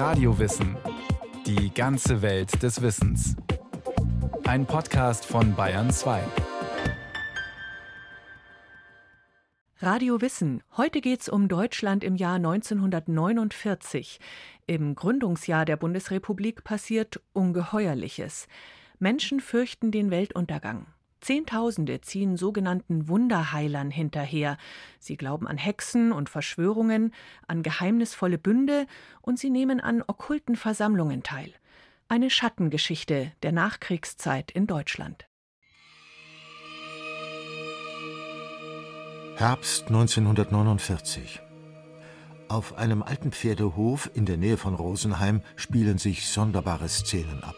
Radiowissen. Die ganze Welt des Wissens. Ein Podcast von Bayern 2. Radio Wissen. Heute geht es um Deutschland im Jahr 1949. Im Gründungsjahr der Bundesrepublik passiert Ungeheuerliches. Menschen fürchten den Weltuntergang. Zehntausende ziehen sogenannten Wunderheilern hinterher. Sie glauben an Hexen und Verschwörungen, an geheimnisvolle Bünde und sie nehmen an okkulten Versammlungen teil. Eine Schattengeschichte der Nachkriegszeit in Deutschland. Herbst 1949. Auf einem alten Pferdehof in der Nähe von Rosenheim spielen sich sonderbare Szenen ab.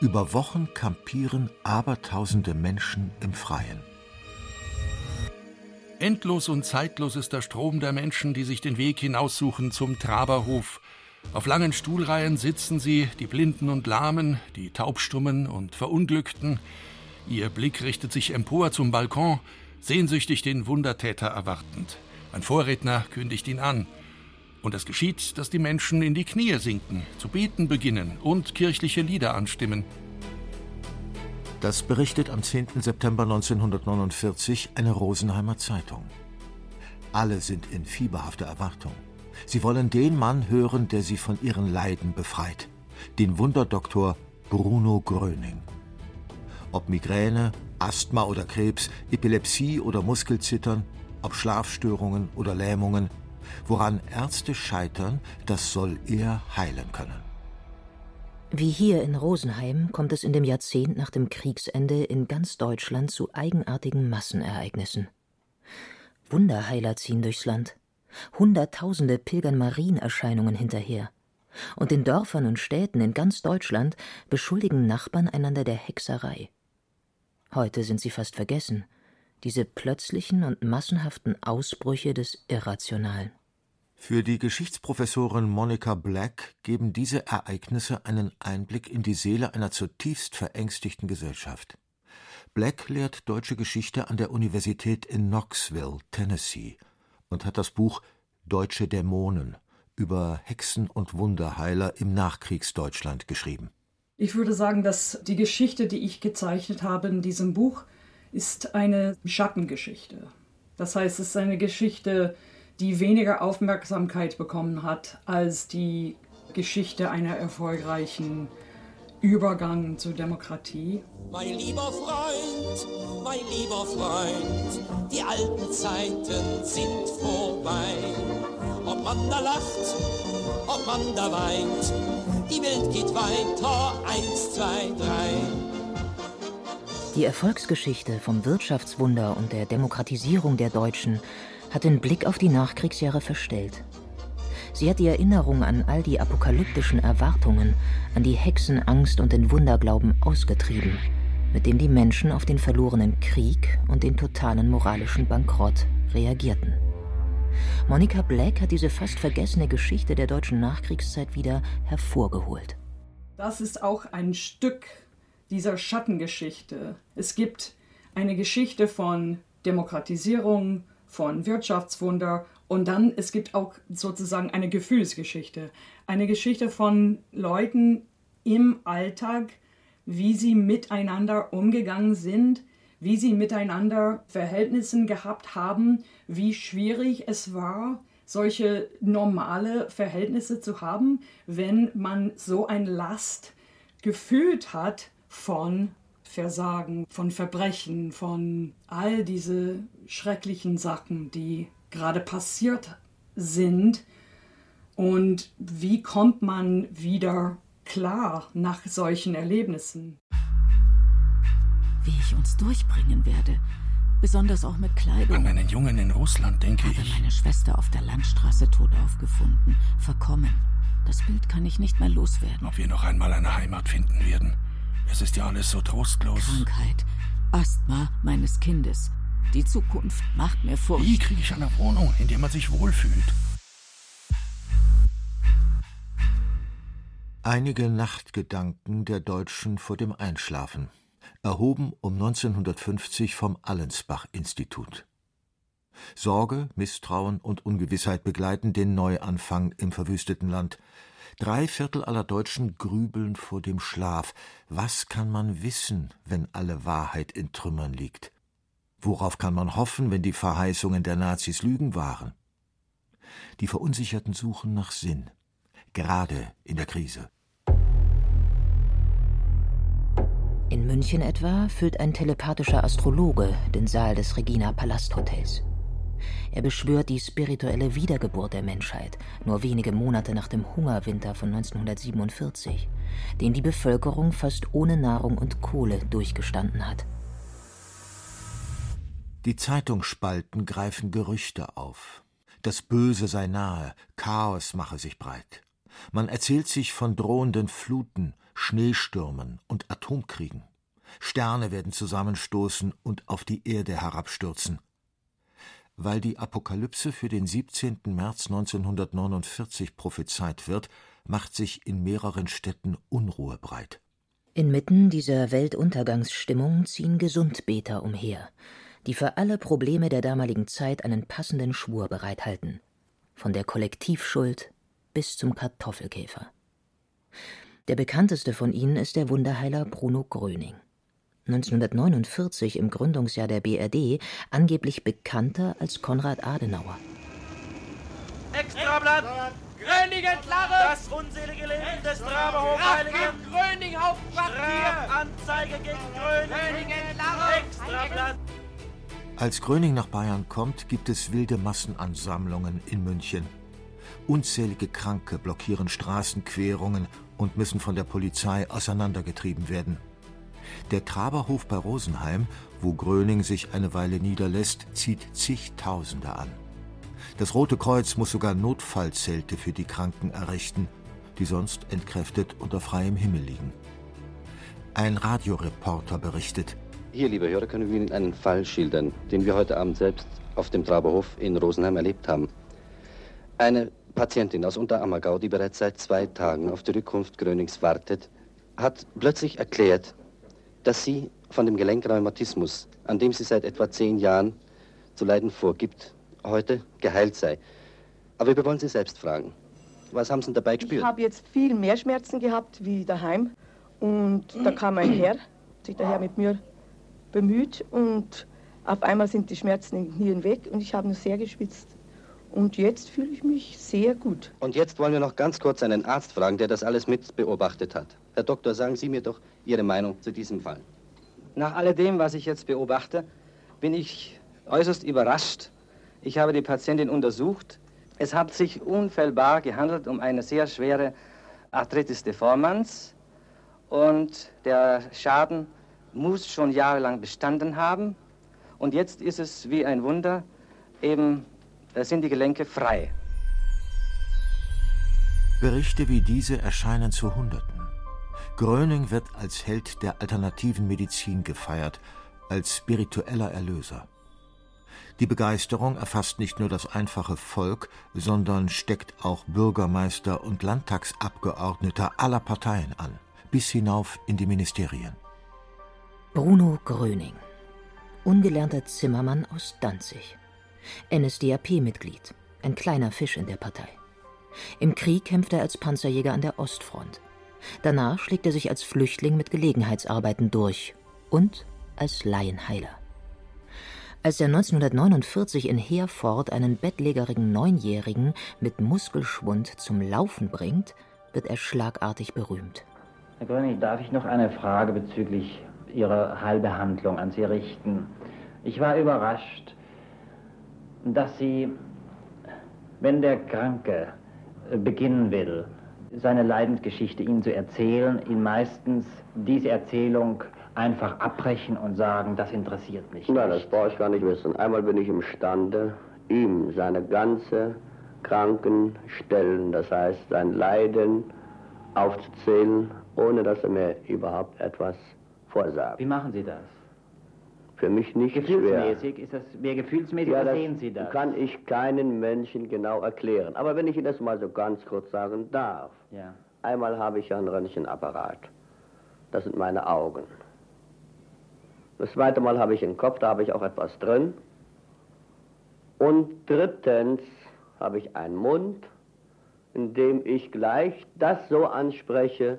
Über Wochen kampieren abertausende Menschen im Freien. Endlos und zeitlos ist der Strom der Menschen, die sich den Weg hinaussuchen zum Traberhof. Auf langen Stuhlreihen sitzen sie, die Blinden und Lahmen, die Taubstummen und Verunglückten. Ihr Blick richtet sich empor zum Balkon, sehnsüchtig den Wundertäter erwartend. Ein Vorredner kündigt ihn an. Und es geschieht, dass die Menschen in die Knie sinken, zu beten beginnen und kirchliche Lieder anstimmen. Das berichtet am 10. September 1949 eine Rosenheimer Zeitung. Alle sind in fieberhafter Erwartung. Sie wollen den Mann hören, der sie von ihren Leiden befreit, den Wunderdoktor Bruno Gröning. Ob Migräne, Asthma oder Krebs, Epilepsie oder Muskelzittern, ob Schlafstörungen oder Lähmungen, Woran Ärzte scheitern, das soll er heilen können. Wie hier in Rosenheim kommt es in dem Jahrzehnt nach dem Kriegsende in ganz Deutschland zu eigenartigen Massenereignissen. Wunderheiler ziehen durchs Land. Hunderttausende pilgern Marienerscheinungen hinterher. Und in Dörfern und Städten in ganz Deutschland beschuldigen Nachbarn einander der Hexerei. Heute sind sie fast vergessen, diese plötzlichen und massenhaften Ausbrüche des Irrationalen. Für die Geschichtsprofessorin Monica Black geben diese Ereignisse einen Einblick in die Seele einer zutiefst verängstigten Gesellschaft. Black lehrt deutsche Geschichte an der Universität in Knoxville, Tennessee und hat das Buch Deutsche Dämonen über Hexen und Wunderheiler im Nachkriegsdeutschland geschrieben. Ich würde sagen, dass die Geschichte, die ich gezeichnet habe in diesem Buch, ist eine Schattengeschichte. Das heißt, es ist eine Geschichte, die weniger Aufmerksamkeit bekommen hat als die Geschichte einer erfolgreichen Übergang zur Demokratie. Mein lieber Freund, mein lieber Freund, die alten Zeiten sind vorbei. Ob man da lacht, ob man da weint, die Welt geht weiter, eins, zwei, drei. Die Erfolgsgeschichte vom Wirtschaftswunder und der Demokratisierung der Deutschen hat den Blick auf die Nachkriegsjahre verstellt. Sie hat die Erinnerung an all die apokalyptischen Erwartungen, an die Hexenangst und den Wunderglauben ausgetrieben, mit dem die Menschen auf den verlorenen Krieg und den totalen moralischen Bankrott reagierten. Monica Black hat diese fast vergessene Geschichte der deutschen Nachkriegszeit wieder hervorgeholt. Das ist auch ein Stück dieser Schattengeschichte. Es gibt eine Geschichte von Demokratisierung, von Wirtschaftswunder. Und dann es gibt auch sozusagen eine Gefühlsgeschichte, eine Geschichte von Leuten im Alltag, wie sie miteinander umgegangen sind, wie sie miteinander Verhältnisse gehabt haben, wie schwierig es war, solche normale Verhältnisse zu haben, wenn man so ein Last gefühlt hat von Versagen, von Verbrechen, von all diese schrecklichen Sachen, die gerade passiert sind. Und wie kommt man wieder klar nach solchen Erlebnissen? Wie ich uns durchbringen werde, besonders auch mit Kleidung. An meinen Jungen in Russland, denke Habe ich. meine Schwester auf der Landstraße tot aufgefunden, verkommen. Das Bild kann ich nicht mehr loswerden. Ob wir noch einmal eine Heimat finden werden. Es ist ja alles so trostlos. Krankheit, Asthma meines Kindes. Die Zukunft macht mir Furcht. Wie kriege ich eine Wohnung, in der man sich wohlfühlt? Einige Nachtgedanken der Deutschen vor dem Einschlafen, erhoben um 1950 vom Allensbach-Institut. Sorge, Misstrauen und Ungewissheit begleiten den Neuanfang im verwüsteten Land. Drei Viertel aller Deutschen grübeln vor dem Schlaf. Was kann man wissen, wenn alle Wahrheit in Trümmern liegt? Worauf kann man hoffen, wenn die Verheißungen der Nazis Lügen waren? Die Verunsicherten suchen nach Sinn, gerade in der Krise. In München etwa füllt ein telepathischer Astrologe den Saal des Regina Palasthotels. Er beschwört die spirituelle Wiedergeburt der Menschheit, nur wenige Monate nach dem Hungerwinter von 1947, den die Bevölkerung fast ohne Nahrung und Kohle durchgestanden hat. Die Zeitungsspalten greifen Gerüchte auf. Das Böse sei nahe, Chaos mache sich breit. Man erzählt sich von drohenden Fluten, Schneestürmen und Atomkriegen. Sterne werden zusammenstoßen und auf die Erde herabstürzen. Weil die Apokalypse für den 17. März 1949 prophezeit wird, macht sich in mehreren Städten Unruhe breit. Inmitten dieser Weltuntergangsstimmung ziehen Gesundbeter umher, die für alle Probleme der damaligen Zeit einen passenden Schwur bereithalten. Von der Kollektivschuld bis zum Kartoffelkäfer. Der bekannteste von ihnen ist der Wunderheiler Bruno Gröning. 1949 im Gründungsjahr der BRD angeblich bekannter als Konrad Adenauer. Extrablatt! Gröningen Klarre! Das unselige Leben des Traberhochheiligen! Gröning Hauptquartier! Anzeige gegen Gröning! Gröningen Klarre! Extrablatt! Als Gröning nach Bayern kommt, gibt es wilde Massenansammlungen in München. Unzählige Kranke blockieren Straßenquerungen und müssen von der Polizei auseinandergetrieben werden. Der Traberhof bei Rosenheim, wo Gröning sich eine Weile niederlässt, zieht zigtausende an. Das Rote Kreuz muss sogar Notfallzelte für die Kranken errichten, die sonst entkräftet unter freiem Himmel liegen. Ein Radioreporter berichtet. Hier, liebe Hörer, können wir Ihnen einen Fall schildern, den wir heute Abend selbst auf dem Traberhof in Rosenheim erlebt haben. Eine Patientin aus Unterammergau, die bereits seit zwei Tagen auf die Rückkunft Grönings wartet, hat plötzlich erklärt, dass sie von dem Gelenkrheumatismus, an dem sie seit etwa zehn Jahren zu leiden vorgibt, heute geheilt sei. Aber wir wollen Sie selbst fragen. Was haben Sie dabei gespürt? Ich habe jetzt viel mehr Schmerzen gehabt wie daheim. Und da kam ein Herr, sich daher mit mir bemüht. Und auf einmal sind die Schmerzen in den Knien weg und ich habe nur sehr geschwitzt. Und jetzt fühle ich mich sehr gut. Und jetzt wollen wir noch ganz kurz einen Arzt fragen, der das alles mit beobachtet hat. Herr Doktor, sagen Sie mir doch Ihre Meinung zu diesem Fall. Nach alledem, was ich jetzt beobachte, bin ich äußerst überrascht. Ich habe die Patientin untersucht. Es hat sich unfehlbar gehandelt um eine sehr schwere Arthritis deformans. Und der Schaden muss schon jahrelang bestanden haben. Und jetzt ist es wie ein Wunder, eben sind die Gelenke frei. Berichte wie diese erscheinen zu Hunderten. Gröning wird als Held der alternativen Medizin gefeiert, als spiritueller Erlöser. Die Begeisterung erfasst nicht nur das einfache Volk, sondern steckt auch Bürgermeister und Landtagsabgeordnete aller Parteien an, bis hinauf in die Ministerien. Bruno Gröning, ungelernter Zimmermann aus Danzig. NSDAP-Mitglied, ein kleiner Fisch in der Partei. Im Krieg kämpft er als Panzerjäger an der Ostfront. Danach schlägt er sich als Flüchtling mit Gelegenheitsarbeiten durch und als Laienheiler. Als er 1949 in Herford einen bettlägerigen Neunjährigen mit Muskelschwund zum Laufen bringt, wird er schlagartig berühmt. Herr Gröning, darf ich noch eine Frage bezüglich Ihrer Heilbehandlung an Sie richten? Ich war überrascht, dass sie, wenn der Kranke äh, beginnen will, seine Leidensgeschichte ihnen zu erzählen, ihn meistens diese Erzählung einfach abbrechen und sagen, das interessiert mich. Nein, das brauche ich gar nicht wissen. Einmal bin ich imstande, ihm seine ganze Krankenstellen, das heißt sein Leiden aufzuzählen, ohne dass er mir überhaupt etwas vorsagt. Wie machen Sie das? Für mich nicht gefühlsmäßig schwer. ist das, wer gefühlsmäßig, ja, das sehen Sie das? kann ich keinen Menschen genau erklären. Aber wenn ich Ihnen das mal so ganz kurz sagen darf. Ja. Einmal habe ich ja einen Röntgenapparat. Das sind meine Augen. Das zweite Mal habe ich einen Kopf, da habe ich auch etwas drin. Und drittens habe ich einen Mund, indem ich gleich das so anspreche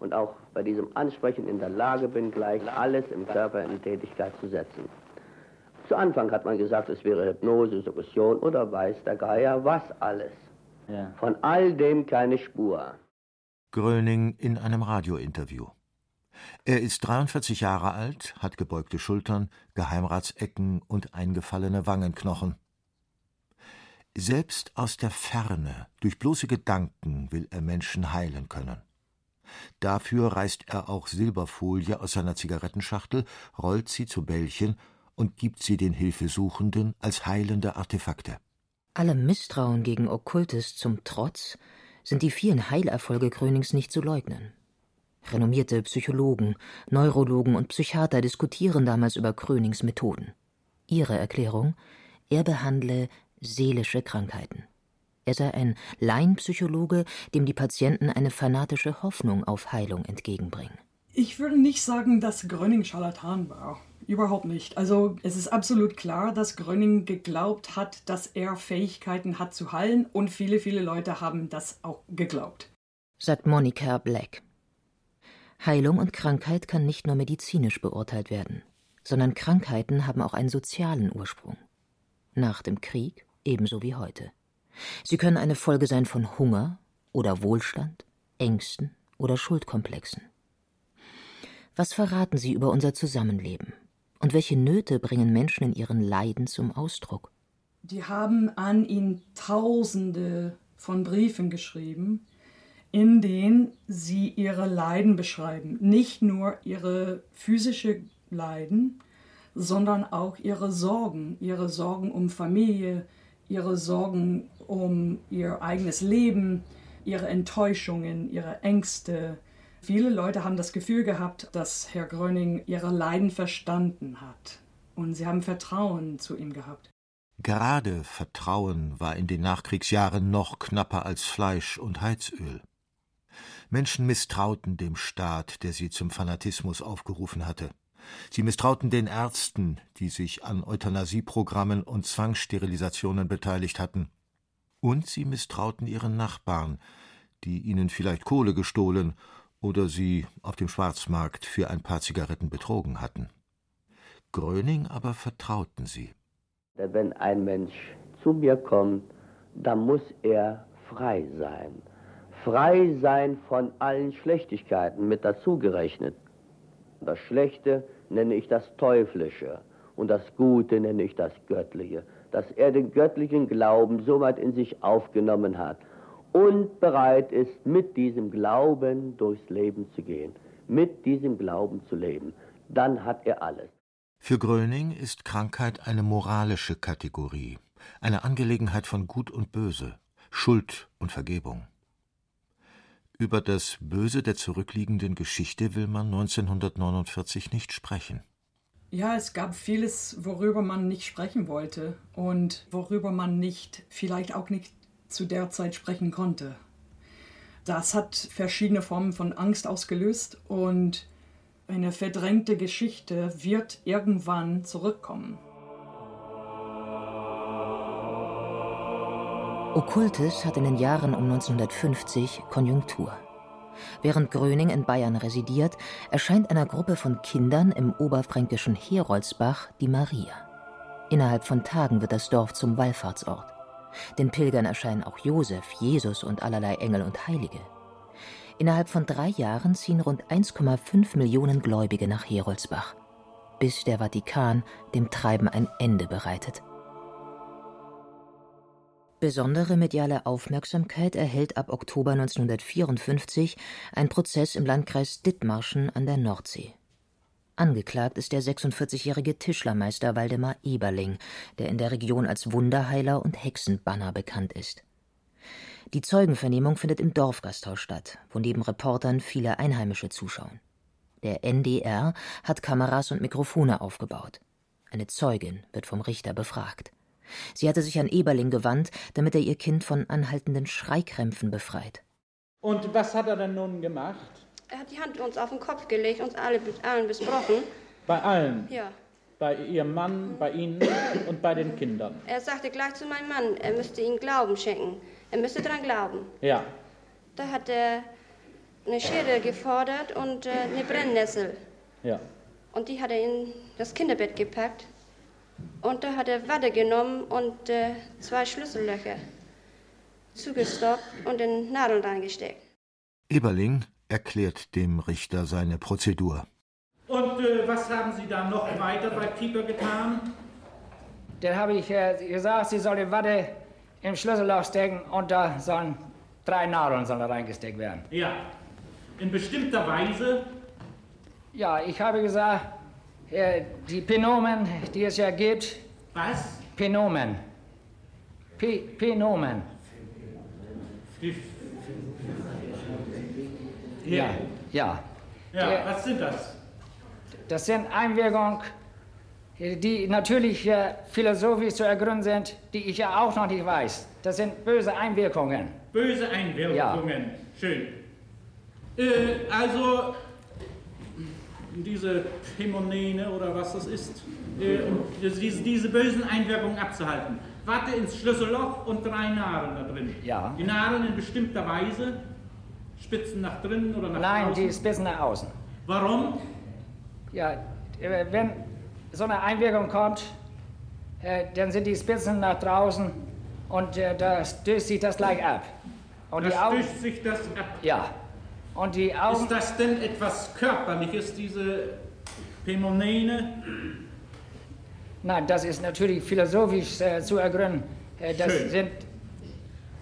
und auch bei diesem Ansprechen in der Lage bin, gleich alles im Körper in Tätigkeit zu setzen. Zu Anfang hat man gesagt, es wäre Hypnose, Suggestion oder weiß der Geier was alles. Ja. Von all dem keine Spur. Gröning in einem Radiointerview. Er ist 43 Jahre alt, hat gebeugte Schultern, Geheimratsecken und eingefallene Wangenknochen. Selbst aus der Ferne, durch bloße Gedanken, will er Menschen heilen können. Dafür reißt er auch Silberfolie aus seiner Zigarettenschachtel, rollt sie zu Bällchen und gibt sie den Hilfesuchenden als heilende Artefakte. Allem Misstrauen gegen Okkultes zum Trotz sind die vielen Heilerfolge Grönings nicht zu leugnen. Renommierte Psychologen, Neurologen und Psychiater diskutieren damals über Grönings Methoden. Ihre Erklärung: er behandle seelische Krankheiten. Er sei ein Laienpsychologe, dem die Patienten eine fanatische Hoffnung auf Heilung entgegenbringen. Ich würde nicht sagen, dass Gröning Scharlatan war. Überhaupt nicht. Also es ist absolut klar, dass Gröning geglaubt hat, dass er Fähigkeiten hat zu heilen und viele, viele Leute haben das auch geglaubt. Sagt Monika Black. Heilung und Krankheit kann nicht nur medizinisch beurteilt werden, sondern Krankheiten haben auch einen sozialen Ursprung. Nach dem Krieg ebenso wie heute. Sie können eine Folge sein von Hunger oder Wohlstand, Ängsten oder Schuldkomplexen. Was verraten Sie über unser Zusammenleben? Und welche Nöte bringen Menschen in ihren Leiden zum Ausdruck? Die haben an ihn Tausende von Briefen geschrieben, in denen sie ihre Leiden beschreiben. Nicht nur ihre physische Leiden, sondern auch ihre Sorgen, ihre Sorgen um Familie, ihre Sorgen um ihr eigenes Leben, ihre Enttäuschungen, ihre Ängste. Viele Leute haben das Gefühl gehabt, dass Herr Gröning ihre Leiden verstanden hat. Und sie haben Vertrauen zu ihm gehabt. Gerade Vertrauen war in den Nachkriegsjahren noch knapper als Fleisch und Heizöl. Menschen misstrauten dem Staat, der sie zum Fanatismus aufgerufen hatte. Sie misstrauten den Ärzten, die sich an Euthanasieprogrammen und Zwangssterilisationen beteiligt hatten. Und sie misstrauten ihren Nachbarn, die ihnen vielleicht Kohle gestohlen oder sie auf dem Schwarzmarkt für ein paar Zigaretten betrogen hatten. Gröning aber vertrauten sie. Wenn ein Mensch zu mir kommt, dann muss er frei sein. Frei sein von allen Schlechtigkeiten mit dazugerechnet. Das Schlechte nenne ich das Teuflische und das Gute nenne ich das Göttliche, dass er den göttlichen Glauben so weit in sich aufgenommen hat und bereit ist, mit diesem Glauben durchs Leben zu gehen, mit diesem Glauben zu leben, dann hat er alles. Für Gröning ist Krankheit eine moralische Kategorie, eine Angelegenheit von Gut und Böse, Schuld und Vergebung. Über das Böse der zurückliegenden Geschichte will man 1949 nicht sprechen. Ja, es gab vieles, worüber man nicht sprechen wollte und worüber man nicht, vielleicht auch nicht zu der Zeit sprechen konnte. Das hat verschiedene Formen von Angst ausgelöst und eine verdrängte Geschichte wird irgendwann zurückkommen. Okkultes hat in den Jahren um 1950 Konjunktur. Während Gröning in Bayern residiert, erscheint einer Gruppe von Kindern im oberfränkischen Heroldsbach die Maria. Innerhalb von Tagen wird das Dorf zum Wallfahrtsort. Den Pilgern erscheinen auch Josef, Jesus und allerlei Engel und Heilige. Innerhalb von drei Jahren ziehen rund 1,5 Millionen Gläubige nach Heroldsbach, bis der Vatikan dem Treiben ein Ende bereitet. Besondere mediale Aufmerksamkeit erhält ab Oktober 1954 ein Prozess im Landkreis Dithmarschen an der Nordsee. Angeklagt ist der 46-jährige Tischlermeister Waldemar Eberling, der in der Region als Wunderheiler und Hexenbanner bekannt ist. Die Zeugenvernehmung findet im Dorfgasthaus statt, wo neben Reportern viele Einheimische zuschauen. Der NDR hat Kameras und Mikrofone aufgebaut. Eine Zeugin wird vom Richter befragt. Sie hatte sich an Eberling gewandt, damit er ihr Kind von anhaltenden Schreikrämpfen befreit. Und was hat er denn nun gemacht? Er hat die Hand uns auf den Kopf gelegt, uns alle, allen besprochen. Bei allen? Ja. Bei ihrem Mann, bei Ihnen und bei den Kindern? Er sagte gleich zu meinem Mann, er müsste ihnen Glauben schenken. Er müsste dran glauben. Ja. Da hat er eine Schere gefordert und äh, eine Brennnessel. Ja. Und die hat er in das Kinderbett gepackt. Und da hat er Watte genommen und äh, zwei Schlüssellöcher zugestoppt und in Nadeln reingesteckt. Eberling erklärt dem Richter seine Prozedur. Und äh, was haben Sie dann noch weiter bei Pieper getan? Dann habe ich äh, gesagt, sie soll die Watte im Schlüsselloch stecken und da sollen drei Nadeln sollen reingesteckt werden. Ja. In bestimmter Weise? Ja, ich habe gesagt, äh, die Penomen, die es ja gibt. Was? Penomen. P Penomen. Ja, ja. Ja, Der- was sind das? Das sind Einwirkungen, die natürlich äh, philosophisch zu ergründen sind, die ich ja auch noch nicht weiß. Das sind böse Einwirkungen. Böse Einwirkungen. Schön. Äh, also, diese Hämonene oder was das ist, äh, um diese, diese bösen Einwirkungen abzuhalten. Watte ins Schlüsselloch und drei Nadeln da drin. Ja. Die Nadeln in bestimmter Weise, Spitzen nach drinnen oder nach Nein, außen. die Spitzen nach außen. Warum? Ja, äh, wenn so eine Einwirkung kommt, äh, dann sind die Spitzen nach draußen und äh, da stößt sich das gleich ab. Und Da die Augen, stößt sich das ab. ja. Und die Augen, Ist das denn etwas Körperliches, diese Hämonene? nein, das ist natürlich philosophisch äh, zu ergründen. Äh, das Schön. sind,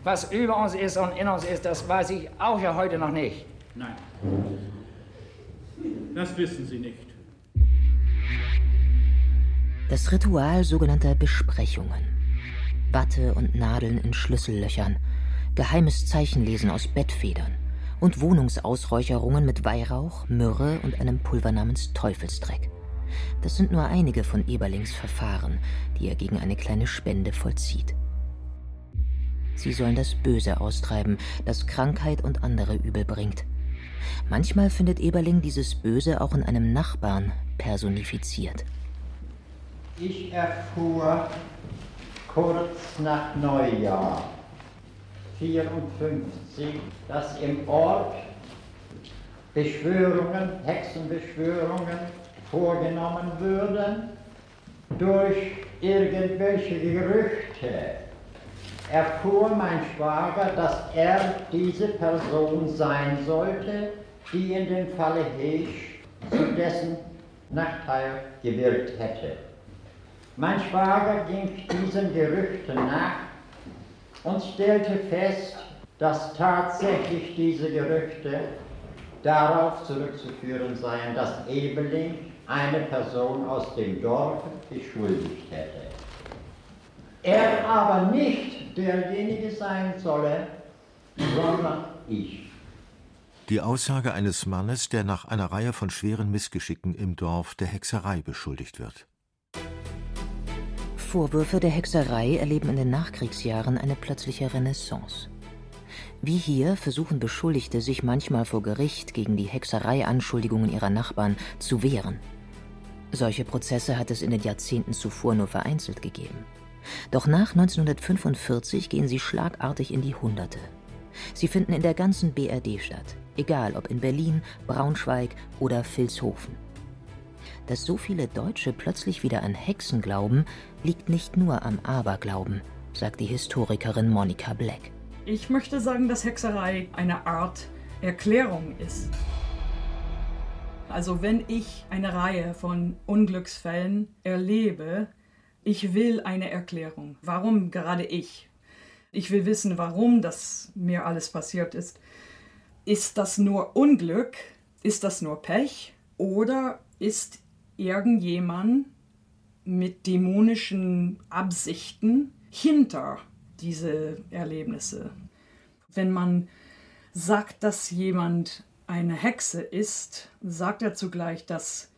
was über uns ist und in uns ist, das weiß ich auch ja heute noch nicht. Nein. Das wissen Sie nicht. Das Ritual sogenannter Besprechungen. Watte und Nadeln in Schlüssellöchern, geheimes Zeichenlesen aus Bettfedern und Wohnungsausräucherungen mit Weihrauch, Myrrhe und einem Pulver namens Teufelsdreck. Das sind nur einige von Eberlings Verfahren, die er gegen eine kleine Spende vollzieht. Sie sollen das Böse austreiben, das Krankheit und andere Übel bringt. Manchmal findet Eberling dieses Böse auch in einem Nachbarn personifiziert. Ich erfuhr kurz nach Neujahr 54, dass im Ort Beschwörungen, Hexenbeschwörungen vorgenommen würden durch irgendwelche Gerüchte. Erfuhr mein Schwager, dass er diese Person sein sollte, die in dem Falle Heesch zu dessen Nachteil gewirkt hätte. Mein Schwager ging diesen Gerüchten nach und stellte fest, dass tatsächlich diese Gerüchte darauf zurückzuführen seien, dass Ebeling eine Person aus dem Dorf beschuldigt hätte. Er aber nicht derjenige sein solle, sondern ich. Die Aussage eines Mannes, der nach einer Reihe von schweren Missgeschicken im Dorf der Hexerei beschuldigt wird. Vorwürfe der Hexerei erleben in den Nachkriegsjahren eine plötzliche Renaissance. Wie hier versuchen Beschuldigte sich manchmal vor Gericht gegen die Hexereianschuldigungen ihrer Nachbarn zu wehren. Solche Prozesse hat es in den Jahrzehnten zuvor nur vereinzelt gegeben. Doch nach 1945 gehen sie schlagartig in die Hunderte. Sie finden in der ganzen BRD statt, egal ob in Berlin, Braunschweig oder Vilshofen. Dass so viele Deutsche plötzlich wieder an Hexen glauben, liegt nicht nur am Aberglauben, sagt die Historikerin Monika Black. Ich möchte sagen, dass Hexerei eine Art Erklärung ist. Also wenn ich eine Reihe von Unglücksfällen erlebe, ich will eine Erklärung. Warum gerade ich? Ich will wissen, warum das mir alles passiert ist. Ist das nur Unglück? Ist das nur Pech? Oder ist irgendjemand mit dämonischen Absichten hinter diese Erlebnisse? Wenn man sagt, dass jemand eine Hexe ist, sagt er zugleich, dass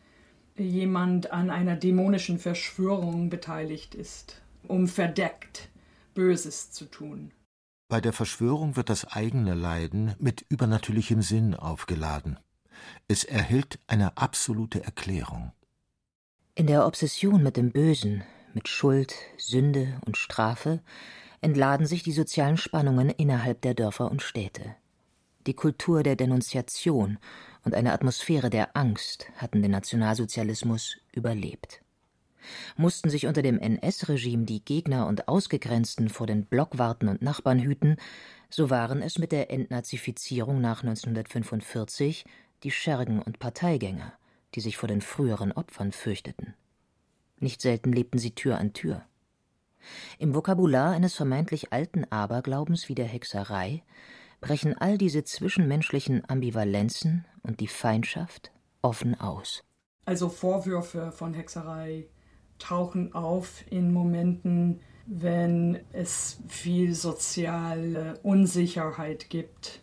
jemand an einer dämonischen Verschwörung beteiligt ist, um verdeckt Böses zu tun. Bei der Verschwörung wird das eigene Leiden mit übernatürlichem Sinn aufgeladen. Es erhält eine absolute Erklärung. In der Obsession mit dem Bösen, mit Schuld, Sünde und Strafe entladen sich die sozialen Spannungen innerhalb der Dörfer und Städte. Die Kultur der Denunziation und eine Atmosphäre der Angst hatten den Nationalsozialismus überlebt. Mussten sich unter dem NS-Regime die Gegner und Ausgegrenzten vor den Blockwarten und Nachbarn hüten, so waren es mit der Entnazifizierung nach 1945 die Schergen und Parteigänger, die sich vor den früheren Opfern fürchteten. Nicht selten lebten sie Tür an Tür. Im Vokabular eines vermeintlich alten Aberglaubens wie der Hexerei brechen all diese zwischenmenschlichen Ambivalenzen und die Feindschaft offen aus. Also Vorwürfe von Hexerei tauchen auf in Momenten, wenn es viel soziale Unsicherheit gibt,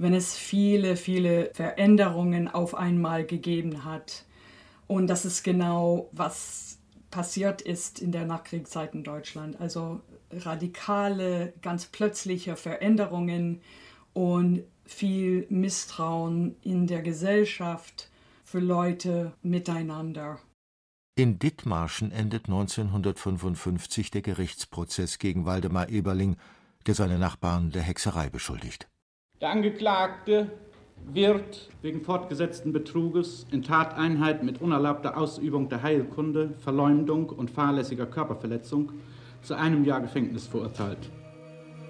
wenn es viele, viele Veränderungen auf einmal gegeben hat. Und das ist genau, was passiert ist in der Nachkriegszeit in Deutschland. Also radikale, ganz plötzliche Veränderungen und viel Misstrauen in der Gesellschaft für Leute miteinander. In Dithmarschen endet 1955 der Gerichtsprozess gegen Waldemar Eberling, der seine Nachbarn der Hexerei beschuldigt. Der Angeklagte wird wegen fortgesetzten Betruges in Tateinheit mit unerlaubter Ausübung der Heilkunde, Verleumdung und fahrlässiger Körperverletzung zu einem Jahr Gefängnis verurteilt.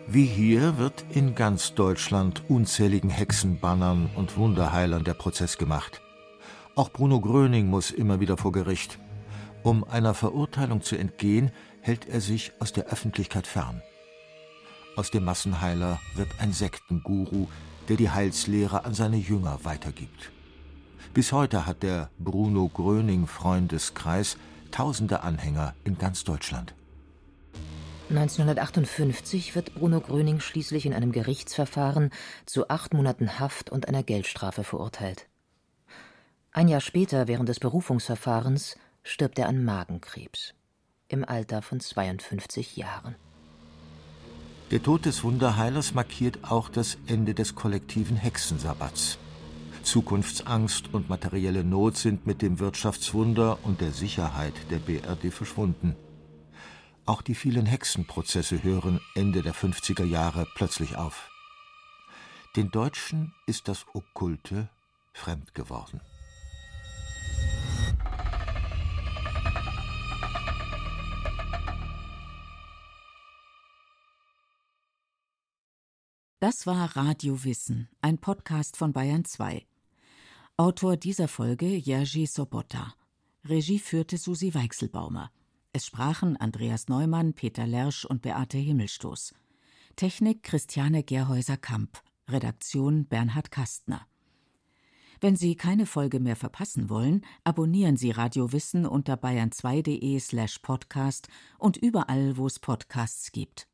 Wie hier wird in ganz Deutschland unzähligen Hexenbannern und Wunderheilern der Prozess gemacht. Auch Bruno Gröning muss immer wieder vor Gericht. Um einer Verurteilung zu entgehen, hält er sich aus der Öffentlichkeit fern. Aus dem Massenheiler wird ein Sektenguru, der die Heilslehre an seine Jünger weitergibt. Bis heute hat der Bruno Gröning Freundeskreis tausende Anhänger in ganz Deutschland. 1958 wird Bruno Gröning schließlich in einem Gerichtsverfahren zu acht Monaten Haft und einer Geldstrafe verurteilt. Ein Jahr später, während des Berufungsverfahrens, stirbt er an Magenkrebs im Alter von 52 Jahren. Der Tod des Wunderheilers markiert auch das Ende des kollektiven Hexensabbatts. Zukunftsangst und materielle Not sind mit dem Wirtschaftswunder und der Sicherheit der BRD verschwunden. Auch die vielen Hexenprozesse hören Ende der 50er Jahre plötzlich auf. Den Deutschen ist das Okkulte fremd geworden. Das war Radio Wissen, ein Podcast von Bayern 2. Autor dieser Folge Jerzy Sobotta. Regie führte Susi Weichselbaumer. Es sprachen Andreas Neumann, Peter Lersch und Beate Himmelstoß. Technik Christiane Gerhäuser-Kamp. Redaktion Bernhard Kastner. Wenn Sie keine Folge mehr verpassen wollen, abonnieren Sie Radio Wissen unter bayern2.de slash podcast und überall, wo es Podcasts gibt.